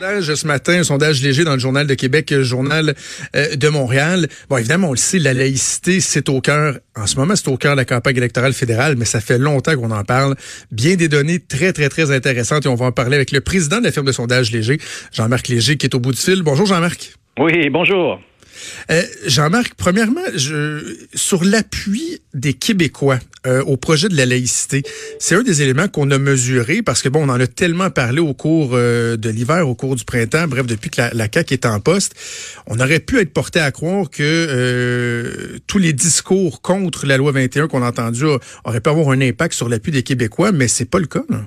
ce matin, un sondage léger dans le Journal de Québec, Journal euh, de Montréal. Bon, évidemment, on le sait, la laïcité, c'est au cœur, en ce moment, c'est au cœur de la campagne électorale fédérale, mais ça fait longtemps qu'on en parle. Bien des données très, très, très intéressantes et on va en parler avec le président de la firme de sondage Léger, Jean-Marc Léger, qui est au bout du fil. Bonjour, Jean-Marc. Oui, bonjour. Euh, Jean-Marc, premièrement, je, sur l'appui des Québécois euh, au projet de la laïcité, c'est un des éléments qu'on a mesuré parce que bon, on en a tellement parlé au cours euh, de l'hiver, au cours du printemps, bref, depuis que la, la CAQ est en poste, on aurait pu être porté à croire que tous les discours contre la loi 21 qu'on a entendus auraient pu avoir un impact sur l'appui des Québécois, mais c'est pas le cas. Là.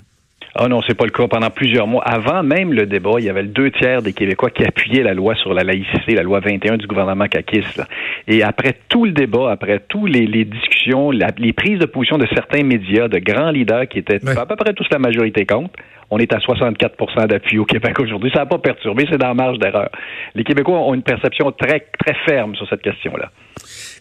Ah non, c'est pas le cas. Pendant plusieurs mois, avant même le débat, il y avait le deux tiers des Québécois qui appuyaient la loi sur la laïcité, la loi 21 du gouvernement caquiste. Et après tout le débat, après tous les, discussions, les prises de position de certains médias, de grands leaders qui étaient à peu près tous la majorité contre, on est à 64% d'appui au Québec aujourd'hui. Ça n'a pas perturbé, c'est dans la marge d'erreur. Les Québécois ont une perception très, très ferme sur cette question-là.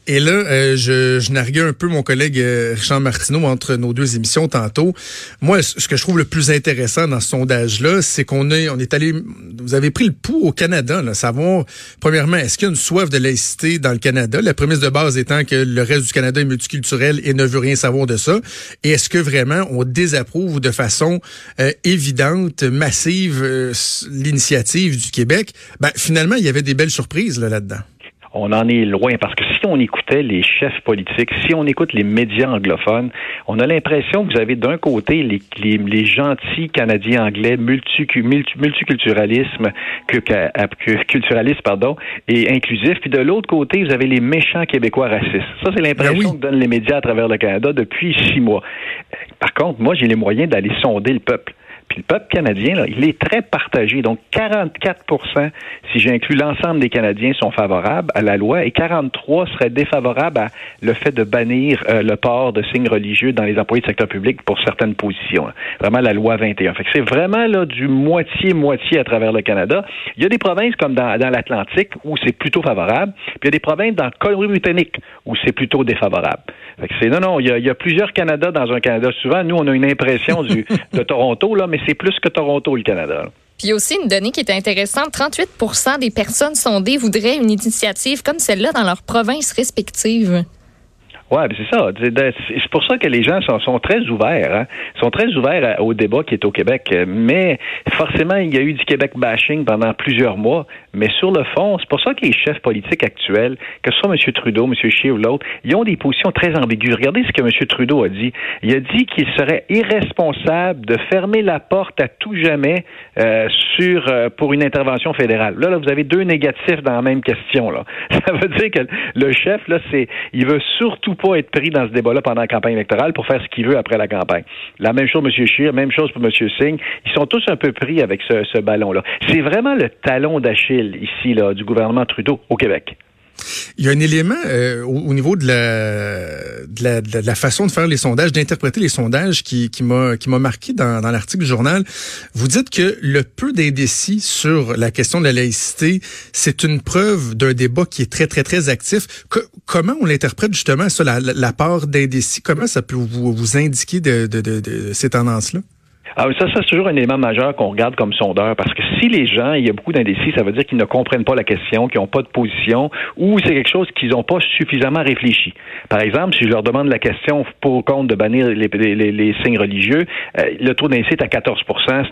Et là, euh, je, je narguais un peu mon collègue euh, Richard Martineau entre nos deux émissions tantôt. Moi, ce que je trouve le plus intéressant dans ce sondage-là, c'est qu'on est, on est allé, vous avez pris le pouls au Canada, là, savoir, premièrement, est-ce qu'il y a une soif de laïcité dans le Canada? La prémisse de base étant que le reste du Canada est multiculturel et ne veut rien savoir de ça. Et est-ce que vraiment on désapprouve de façon euh, évidente, massive, l'initiative du Québec? Ben, finalement, il y avait des belles surprises là, là-dedans on en est loin parce que si on écoutait les chefs politiques, si on écoute les médias anglophones, on a l'impression que vous avez d'un côté les, les, gentils Canadiens anglais multi, multiculturalisme que, pardon et inclusif, puis de l'autre côté vous avez les méchants Québécois racistes. Ça c'est l'impression ben que donnent les médias à travers le Canada depuis six mois. Par contre, moi j'ai les moyens d'aller sonder le peuple. Le peuple canadien, là, il est très partagé. Donc 44% si j'inclus l'ensemble des Canadiens, sont favorables à la loi et 43 seraient défavorables à le fait de bannir euh, le port de signes religieux dans les employés du secteur public pour certaines positions. Vraiment la loi 21. Fait que c'est vraiment là du moitié-moitié à travers le Canada. Il y a des provinces comme dans, l'Atlantique où c'est plutôt favorable, puis il y a des provinces dans le Colombie-Britannique où c'est plutôt défavorable. Fait que c'est non, non, il y, a, plusieurs Canada dans un Canada. Souvent, nous, on a une impression de Toronto, là, mais c'est plus que Toronto, le Canada. Puis il y a aussi une donnée qui est intéressante. 38% des personnes sondées voudraient une initiative comme celle-là dans leurs provinces respectives. Oui, c'est ça. C'est pour ça que les gens sont, très ouverts. Hein? sont très ouverts au débat qui est au Québec. Mais forcément, il y a eu du Québec bashing pendant plusieurs mois. Mais sur le fond, c'est pour ça que les chefs politiques actuels, que ce soit M. Trudeau, M. Scheer ou l'autre, ils ont des positions très ambiguës. Regardez ce que M. Trudeau a dit. Il a dit qu'il serait irresponsable de fermer la porte à tout jamais euh, sur euh, pour une intervention fédérale. Là, là, vous avez deux négatifs dans la même question. Là. Ça veut dire que le chef, là, c'est il veut surtout pas être pris dans ce débat-là pendant la campagne électorale pour faire ce qu'il veut après la campagne. La même chose, M. Scheer, même chose pour M. Singh. Ils sont tous un peu pris avec ce, ce ballon-là. C'est vraiment le talon d'Achille ici, là, du gouvernement Trudeau au Québec. Il y a un élément euh, au, niveau de la, de la, de, la, façon de faire les sondages, d'interpréter les sondages qui, qui m'a marqué dans, dans l'article du journal. Vous dites que le peu d'indécis sur la question de la laïcité, c'est une preuve d'un débat qui est très très très actif. comment on l'interprète justement ça, la, la part d'indécis? Comment ça peut vous, vous indiquer de, de, de, ces tendances là ah, ça, ça c'est toujours un élément majeur qu'on regarde comme sondeur, parce que si les gens, il y a beaucoup d'indécis, ça veut dire qu'ils ne comprennent pas la question, qu'ils n'ont pas de position, ou c'est quelque chose qu'ils n'ont pas suffisamment réfléchi. Par exemple, si je leur demande la question pour ou contre de bannir les, les, les signes religieux, euh, le taux d'indécis est à 14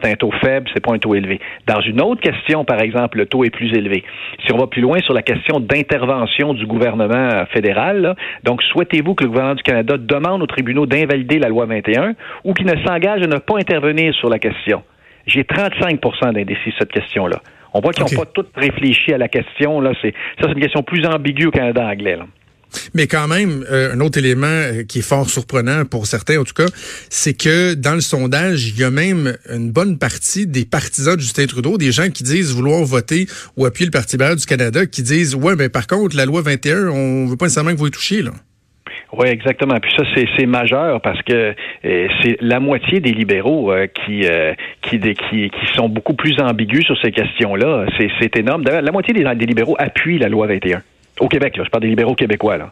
c'est un taux faible, c'est pas un taux élevé. Dans une autre question, par exemple, le taux est plus élevé. Si on va plus loin sur la question d'intervention du gouvernement fédéral, donc souhaitez-vous que le gouvernement du Canada demande aux tribunaux d'invalider la loi 21 ou qu'il ne s'engage à ne pas intervenir sur la question. J'ai 35% d'indécis cette question-là. On voit qu'ils n'ont pas tous réfléchi à la question. Là. C'est, ça, c'est une question plus ambiguë au Canada anglais. Mais quand même, euh, un autre élément euh, qui est fort surprenant pour certains, en tout cas, c'est que dans le sondage, il y a même une bonne partie des partisans de Justin Trudeau, des gens qui disent vouloir voter ou appuyer le Parti libéral du Canada, qui disent ouais, mais par contre, la loi 21, on veut pas nécessairement que vous y touchiez là. Oui, exactement. Puis ça, c'est majeur parce que euh, c'est la moitié des libéraux qui, qui, qui, qui sont beaucoup plus ambigus sur ces questions-là. C'est énorme. D'ailleurs, la moitié des, des libéraux appuient la loi 21. Au Québec, là, je parle des libéraux québécois. Là.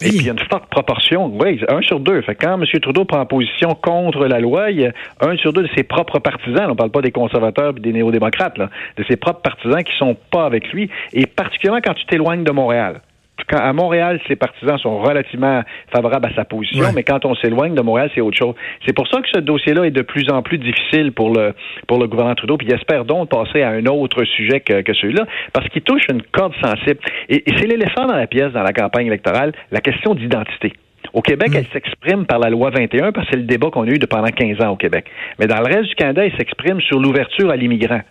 Et puis, il y a une forte proportion, oui, un sur deux. Fait quand M. Trudeau prend position contre la loi, il y a un sur deux de ses propres partisans, on ne parle pas des conservateurs et des néo-démocrates, là, de ses propres partisans qui sont pas avec lui, et particulièrement quand tu t'éloignes de Montréal quand, à Montréal, ses partisans sont relativement favorables à sa position, mais quand on s'éloigne de Montréal, c'est autre chose. C'est pour ça que ce dossier-là est de plus en plus difficile pour le pour le gouvernement Trudeau. Puis il espère donc passer à un autre sujet que, que celui-là, parce qu'il touche une corde sensible. Et, c'est l'éléphant dans la pièce dans la campagne électorale, la question d'identité. Au Québec, mm. elle s'exprime par la loi 21 parce que c'est le débat qu'on a eu de pendant 15 ans au Québec. Mais dans le reste du Canada, elle s'exprime sur l'ouverture à l'immigrants.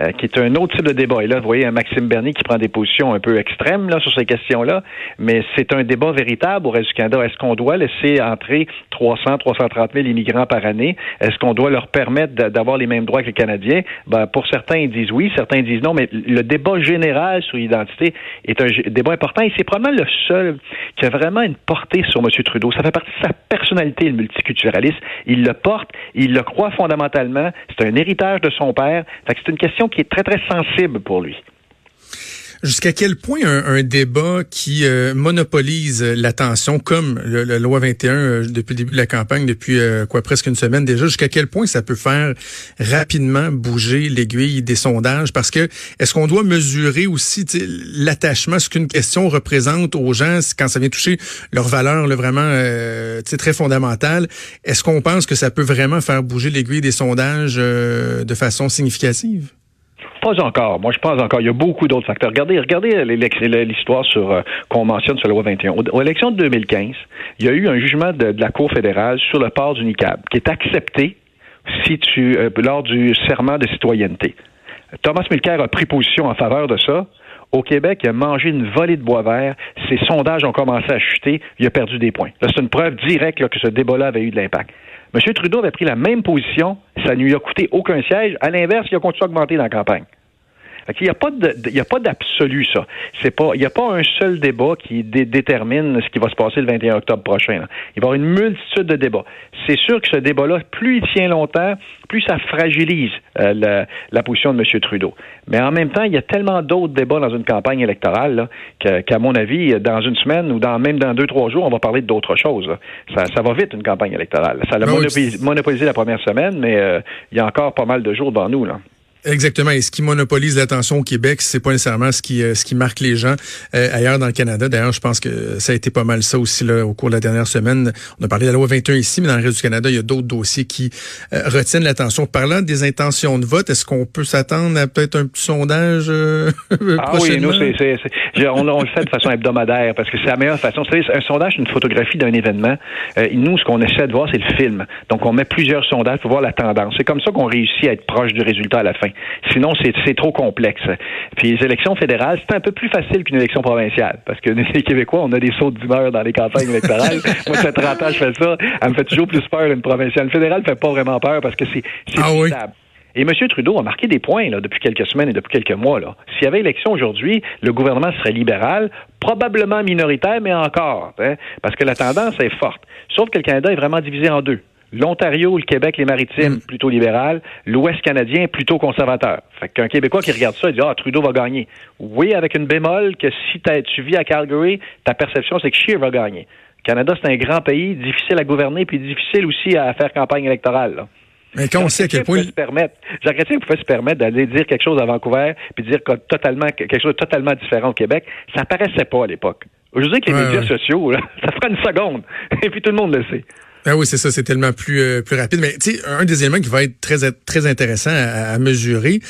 Euh, qui est un autre type de débat. Et là, vous voyez un Maxime Bernier qui prend des positions un peu extrêmes là, sur ces questions-là, mais c'est un débat véritable au reste du Canada. Est-ce qu'on doit laisser entrer 300, 330 000 immigrants par année? Est-ce qu'on doit leur permettre d'avoir les mêmes droits que les Canadiens? Ben, pour certains, ils disent oui, certains disent non, mais le débat général sur l'identité est un débat important et c'est probablement le seul qui a vraiment une portée sur M. Trudeau. Ça fait partie de sa personnalité, le multiculturalisme. Il le porte, il le croit fondamentalement. C'est un héritage de son père. Fait que c'est une question qui est très, très sensible pour lui. Jusqu'à quel point un, débat qui euh, monopolise l'attention, comme la loi 21 euh, depuis le début de la campagne, depuis euh, quoi presque une semaine déjà, jusqu'à quel point ça peut faire rapidement bouger l'aiguille des sondages? Parce que est-ce qu'on doit mesurer aussi l'attachement, ce qu'une question représente aux gens quand ça vient toucher leurs valeurs là, vraiment très fondamentales? Est-ce qu'on pense que ça peut vraiment faire bouger l'aiguille des sondages de façon significative? Pas encore. Moi, je pense encore. Il y a beaucoup d'autres facteurs. Regardez, regardez l'histoire sur euh, qu'on mentionne sur la loi 21. Aux de 2015, il y a eu un jugement de, la Cour fédérale sur le port du niqab qui est accepté si tu euh, lors du serment de citoyenneté. Thomas Mulcair a pris position en faveur de ça. Au Québec, il a mangé une volée de bois vert. Ses sondages ont commencé à chuter. Il a perdu des points. c'est une preuve directe que ce débat-là avait eu de l'impact. M. Trudeau avait pris la même position, ça ne lui a coûté aucun siège. À l'inverse, il a continué à augmenter dans la campagne. Il n'y a pas il a pas d'absolu ça. C'est pas, il n'y a pas un seul débat qui détermine ce qui va se passer le 21 octobre prochain. Il va y avoir une multitude de débats. C'est sûr que ce débat-là, plus il tient longtemps, plus ça fragilise euh, la, position de M. Trudeau. Mais en même temps, il y a tellement d'autres débats dans une campagne électorale qu'à mon avis, dans une semaine ou dans même dans deux trois jours, on va parler d'autres choses. Ça, ça, va vite une campagne électorale. Ça a monopolisé, la première semaine, mais euh, il y a encore pas mal de jours devant nous là. Exactement. Et ce qui monopolise l'attention au Québec, c'est pas nécessairement ce qui euh, ce qui marque les gens euh, ailleurs dans le Canada. D'ailleurs, je pense que ça a été pas mal ça aussi là au cours de la dernière semaine. On a parlé de la loi 21 ici, mais dans le reste du Canada, il y a d'autres dossiers qui euh, retiennent l'attention. Parlant des intentions de vote, est-ce qu'on peut s'attendre à peut-être un petit sondage Ah oui, nous c'est, c'est, on, on, le fait de façon hebdomadaire parce que c'est la meilleure façon. C'est un sondage, une photographie d'un événement. nous, ce qu'on essaie de voir, c'est le film. Donc, on met plusieurs sondages pour voir la tendance. C'est comme ça qu'on réussit à être proche du résultat à la fin. Sinon, c'est trop complexe. Puis les élections fédérales, c'est un peu plus facile qu'une élection provinciale, parce que les Québécois, on a des sauts d'humeur dans les campagnes électorales. Moi, ça fait 30 ans je fais ça. Elle me fait toujours plus peur une provinciale. Le fédéral fait pas vraiment peur parce que c'est ah, oui. Et M. Trudeau a marqué des points là, depuis quelques semaines et depuis quelques mois. S'il y avait élection aujourd'hui, le gouvernement serait libéral, probablement minoritaire, mais encore, hein, parce que la tendance est forte. Sauf que le Canada est vraiment divisé en deux. L'Ontario, le Québec, les Maritimes, mm. plutôt libéral. L'Ouest canadien, plutôt conservateur. Fait qu'un Québécois qui regarde ça, il dit Ah, Trudeau va gagner. Oui, avec une bémol que si tu vis à Calgary, ta perception, c'est que Scheer va gagner. Le Canada, c'est un grand pays, difficile à gouverner, puis difficile aussi à faire campagne électorale. Mais quand on sait à quel point. Jacques Chrétien pouvait se permettre d'aller dire quelque chose à Vancouver, puis dire totalement, quelque chose de totalement différent au Québec. Ça paraissait pas à l'époque. Je dis que les médias sociaux, ça fera une seconde. Et puis tout le monde le sait. Ah oui, c'est ça, c'est tellement plus euh, plus rapide. Mais tu sais, un des éléments qui va être très très intéressant à, mesurer,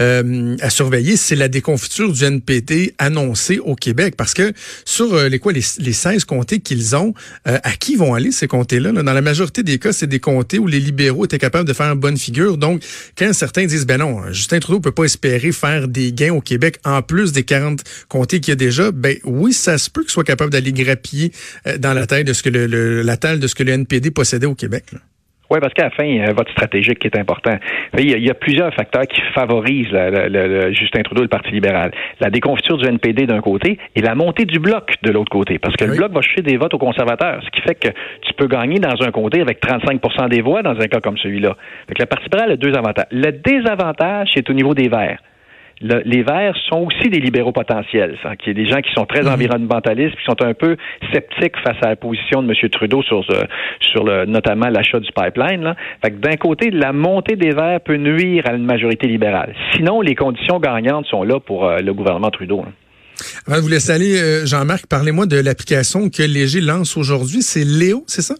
euh, à surveiller, c'est la déconfiture du NPD annoncée au Québec, parce que sur euh, les quoi les, les 16 comtés qu'ils ont, à qui vont aller ces comtés-là Dans la majorité des cas, c'est des comtés où les libéraux étaient capables de faire une bonne figure. Donc, quand certains disent ben non, Justin Trudeau peut pas espérer faire des gains au Québec en plus des 40 comtés qu'il y a déjà, ben oui, ça se peut qu'il soit capable d'aller grappiller dans la taille de ce que le, la taille de ce que le NPD au Québec. Oui, parce qu'à la fin, il y a un vote stratégique qui est important. Il y a, plusieurs facteurs qui favorisent Justin Trudeau et le Parti libéral. La déconfiture du NPD d'un côté et la montée du bloc de l'autre côté. Parce que le bloc va chercher des votes aux conservateurs, ce qui fait que tu peux gagner dans un comté avec 35 des voix dans un cas comme celui-là. le Parti libéral a deux avantages. Le désavantage, c'est au niveau des Verts les Verts sont aussi des libéraux potentiels. Ça, qui est des gens qui sont très mhm. environnementalistes, qui sont un peu sceptiques face à la position de M. Trudeau sur, euh, sur le, notamment l'achat du pipeline. Là. Fait que d'un côté, la montée des Verts peut nuire à une majorité libérale. Sinon, les conditions gagnantes sont là pour euh, le gouvernement Trudeau. Avant de vous laisser aller, euh, Jean-Marc, parlez-moi de l'application que Léger lance aujourd'hui. C'est Léo, c'est ça?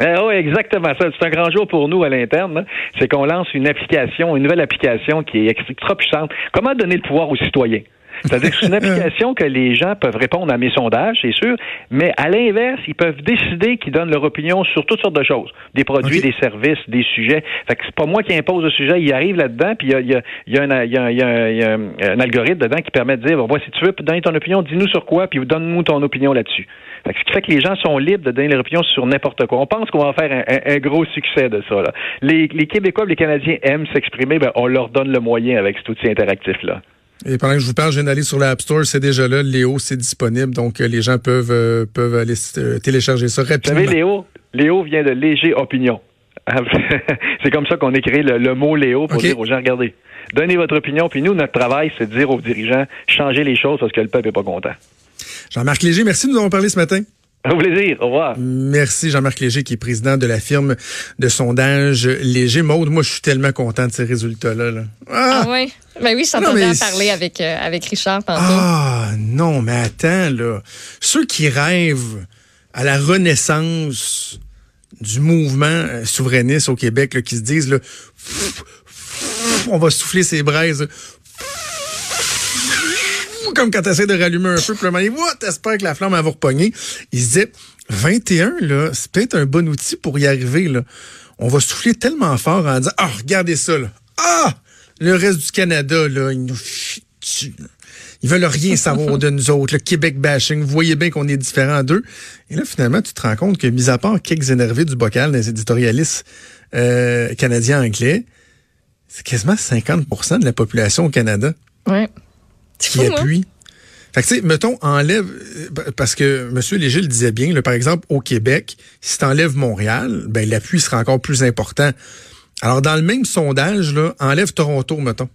Eh oui, exactement ça. C'est un grand jour pour nous à l'interne. C'est qu'on lance une application, une nouvelle application qui est extra puissante. Comment donner le pouvoir aux citoyens? C'est-à-dire que c'est une application que les gens peuvent répondre à mes sondages, c'est sûr, mais à l'inverse, ils peuvent décider qu'ils donnent leur opinion sur toutes sortes de choses, des produits, des services, des sujets. Fait que c'est pas moi qui impose le sujet, il arrive là-dedans, puis il y a, y, a, un, y, a, y a un, algorithme dedans qui permet de dire, bon, si tu veux donner ton opinion, dis-nous sur quoi, puis donne-nous ton opinion là-dessus. Ce qui fait que les gens sont libres de donner leur opinion sur n'importe quoi. On pense qu'on va faire un, gros succès de ça. Là. Les, les Québécois, les Canadiens aiment s'exprimer, ben, on leur donne le moyen avec cet outil interactif-là. Et pendant que je vous parle, je viens d'aller sur l'App Store, c'est déjà là. Léo, c'est disponible, donc euh, les gens peuvent, euh, peuvent aller euh, télécharger ça rapidement. Vous savez, Léo, Léo vient de léger opinion. c'est comme ça qu'on écrit le, le, mot Léo pour dire aux gens, regardez, donnez votre opinion, puis nous, notre travail, c'est de dire aux dirigeants, changez les choses parce que le peuple n'est pas content. Jean-Marc Léger, merci de nous avoir parlé ce matin. Au plaisir. Au revoir. Merci Jean-Marc Léger, qui est président de la firme de sondage Léger. Maude, moi, je suis tellement content de ces résultats-là. Ah! ah, oui? Ben oui, je en parler avec, euh, avec Richard tantôt. Ah non, mais attends, là. Ceux qui rêvent à la renaissance du mouvement euh, souverainiste au Québec, qui se disent, là, on va souffler ses braises comme quand tu essaies de rallumer un feu, puis le t'espères que la flamme va repogner. Il se disait, 21, là, c'est peut-être un bon outil pour y arriver, là. On va souffler tellement fort en disant, ah, regardez ça, là. Ah! Le reste du Canada, là, ils nous Ils veulent rien savoir de nous autres, le Québec bashing. Vous voyez bien qu'on est différents d'eux. Et là, finalement, tu te rends compte que, mis à part quelques énervés du bocal des éditorialistes euh, canadiens-anglais, c'est quasiment 50% de la population au Canada. Ouais qui appuie. Fait que, tu sais, mettons, enlève, euh, parce que M. Léger le disait bien, là, par exemple, au Québec, si tu enlèves Montréal, ben, l'appui sera encore plus important. Alors, dans le même sondage, là, enlève Toronto, mettons.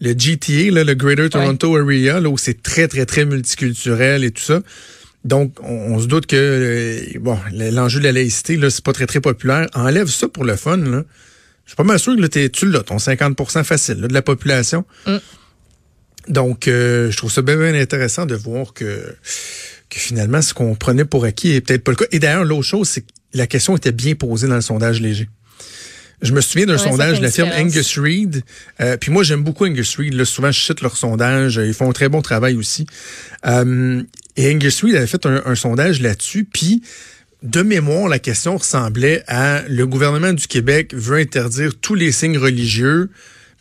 Le GTA, là, le Greater Toronto Area, là, où c'est très, très, très multiculturel et tout ça. Donc, on, se doute que, euh, bon, l'enjeu de la laïcité, là, c'est pas très, très populaire. Enlève ça pour le fun, là. Je suis pas mal sûr que là, tu l'as, ton 50% facile, de la population. Mm. Donc, euh, je trouve ça bien, bien intéressant de voir que, que finalement, ce qu'on prenait pour acquis est peut-être pas le cas. Et d'ailleurs, l'autre chose, c'est que la question était bien posée dans le sondage léger. Je me souviens d'un sondage de la firme Angus Reid. Euh, puis moi, j'aime beaucoup Angus Reid. Là, souvent, je cite leur sondage. Ils font un très bon travail aussi. Euh, et Angus Reid avait fait un, un sondage là-dessus. Puis, de mémoire, la question ressemblait à le gouvernement du Québec veut interdire tous les signes religieux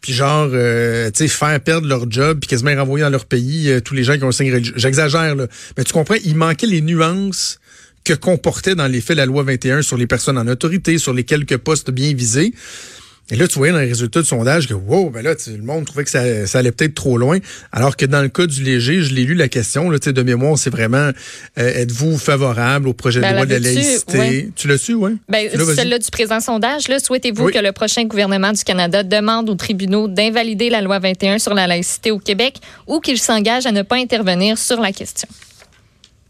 puis genre, euh, tu sais, faire perdre leur job, puis quasiment renvoyer dans leur pays euh, tous les gens qui ont un signe. J'exagère, là. Mais tu comprends, il manquait les nuances que comportait dans les faits la loi 21 sur les personnes en autorité, sur les quelques postes bien visés. Et là, tu voyais dans les résultats du sondage que, wow, ben là, le monde trouvait que ça, ça allait peut-être trop loin. Alors que dans le cas du léger, je l'ai lu la question, là, de mémoire, c'est vraiment, euh, êtes-vous favorable au projet de ben, loi de la laïcité? Tu l'as su, oui? Ben, celle-là du présent sondage, là, souhaitez-vous que le prochain gouvernement du Canada demande aux tribunaux d'invalider la loi 21 sur la laïcité au Québec ou qu'il s'engage à ne pas intervenir sur la question?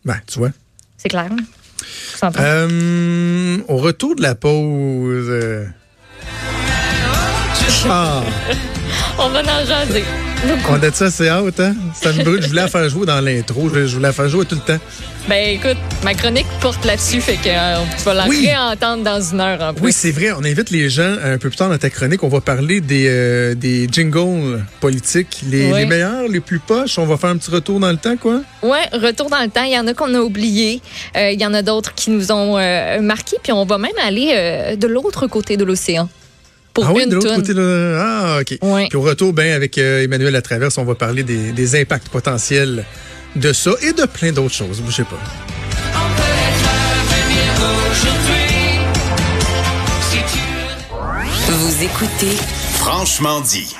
Ben, tu vois. C'est clair. Hein? Euh, au retour de la pause. Euh, ah. On va en jaser. On a dit ça, c'est out, hein? Ça me brûle. Je voulais la faire jouer dans l'intro. Je, voulais la faire jouer tout le temps. Ben écoute, ma chronique porte là-dessus, fait que euh, tu vas la Oui. réentendre dans une heure en plus. Oui, c'est vrai. On invite les gens un peu plus tard dans ta chronique. On va parler des, euh, des jingles politiques, les, Oui. les meilleurs, les plus poches. On va faire un petit retour dans le temps, quoi? Ouais, retour dans le temps. Il y en a qu'on a oublié. Euh, Il y en a d'autres qui nous ont marqués. Puis on va même aller de l'autre côté de l'océan pour ah oui, une de l'autre côté. Là. Ah, OK. Puis au retour, ben, avec euh, Emmanuel Latraverse, on va parler des, des impacts potentiels de ça et de plein d'autres choses. Bougez pas. Vous écoutez Franchement dit.